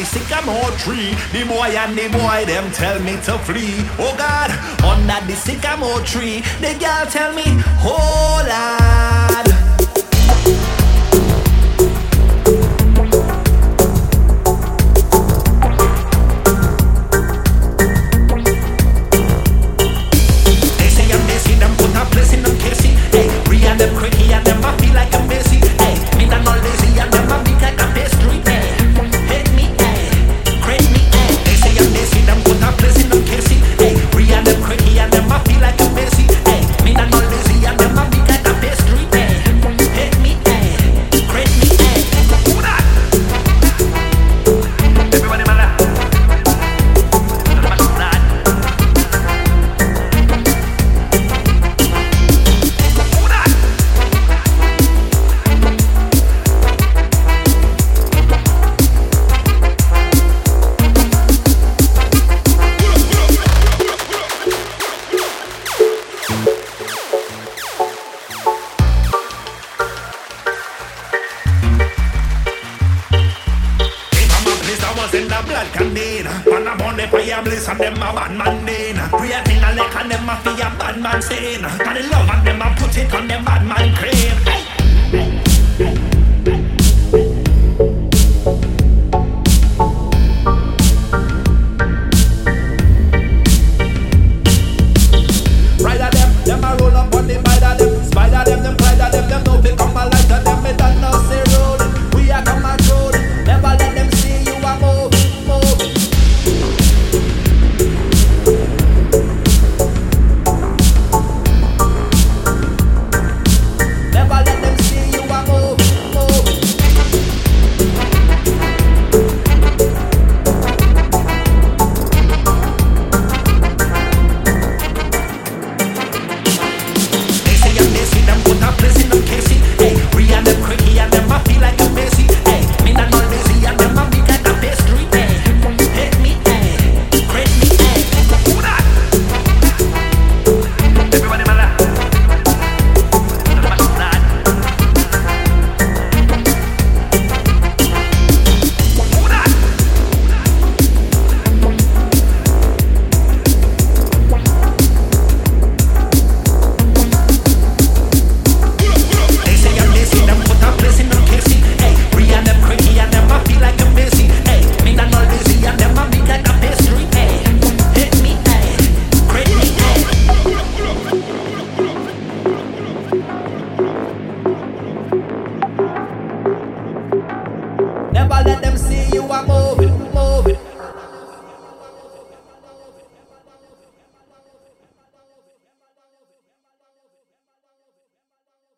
the sycamore tree. The boy and the boy them tell me to flee. Oh God, under the sycamore tree, the girl tell me, hold on. And them a bad man then Creating a lick and them a fi a bad man sin And the love and them a put it on them